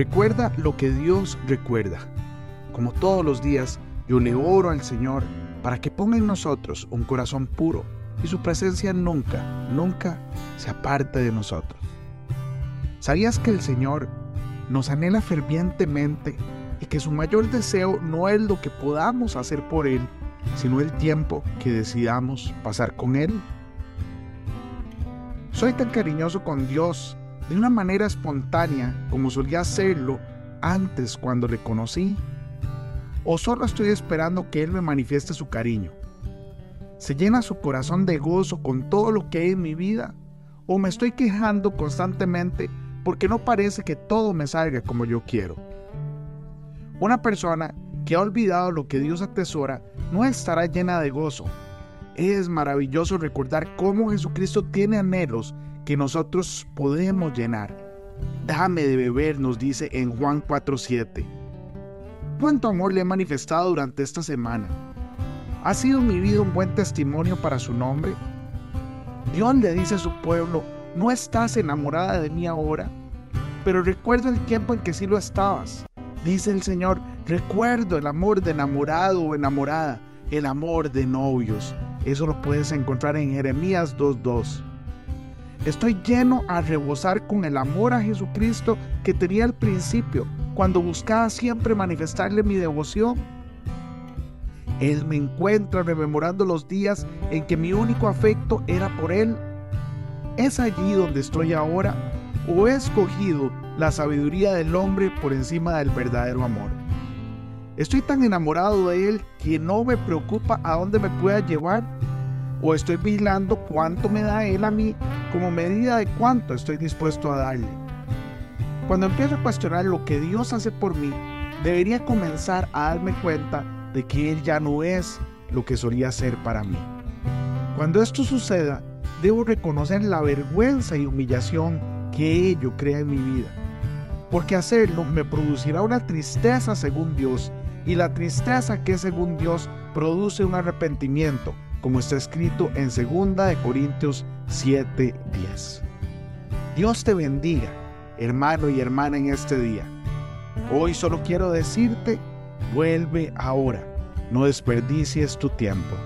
Recuerda lo que Dios recuerda. Como todos los días, yo le oro al Señor para que ponga en nosotros un corazón puro y su presencia nunca, nunca se aparte de nosotros. ¿Sabías que el Señor nos anhela fervientemente y que su mayor deseo no es lo que podamos hacer por Él, sino el tiempo que decidamos pasar con Él? Soy tan cariñoso con Dios de una manera espontánea como solía hacerlo antes cuando le conocí. ¿O solo estoy esperando que Él me manifieste su cariño? ¿Se llena su corazón de gozo con todo lo que hay en mi vida? ¿O me estoy quejando constantemente porque no parece que todo me salga como yo quiero? Una persona que ha olvidado lo que Dios atesora no estará llena de gozo. Es maravilloso recordar cómo Jesucristo tiene anhelos que nosotros podemos llenar. Dame de beber, nos dice en Juan 4:7. ¿Cuánto amor le he manifestado durante esta semana? ¿Ha sido mi vida un buen testimonio para su nombre? Dios le dice a su pueblo, no estás enamorada de mí ahora, pero recuerdo el tiempo en que sí lo estabas. Dice el Señor, recuerdo el amor de enamorado o enamorada, el amor de novios. Eso lo puedes encontrar en Jeremías 2.2. Estoy lleno a rebosar con el amor a Jesucristo que tenía al principio, cuando buscaba siempre manifestarle mi devoción. Él me encuentra rememorando los días en que mi único afecto era por Él. ¿Es allí donde estoy ahora o he escogido la sabiduría del hombre por encima del verdadero amor. Estoy tan enamorado de él que no me preocupa a dónde me pueda llevar o estoy vigilando cuánto me da él a mí como medida de cuánto estoy dispuesto a darle. Cuando empiezo a cuestionar lo que Dios hace por mí, debería comenzar a darme cuenta de que Él ya no es lo que solía ser para mí. Cuando esto suceda, debo reconocer la vergüenza y humillación que ello crea en mi vida porque hacerlo me producirá una tristeza según Dios, y la tristeza que según Dios produce un arrepentimiento, como está escrito en 2 de Corintios 7:10. Dios te bendiga, hermano y hermana en este día. Hoy solo quiero decirte, vuelve ahora, no desperdicies tu tiempo.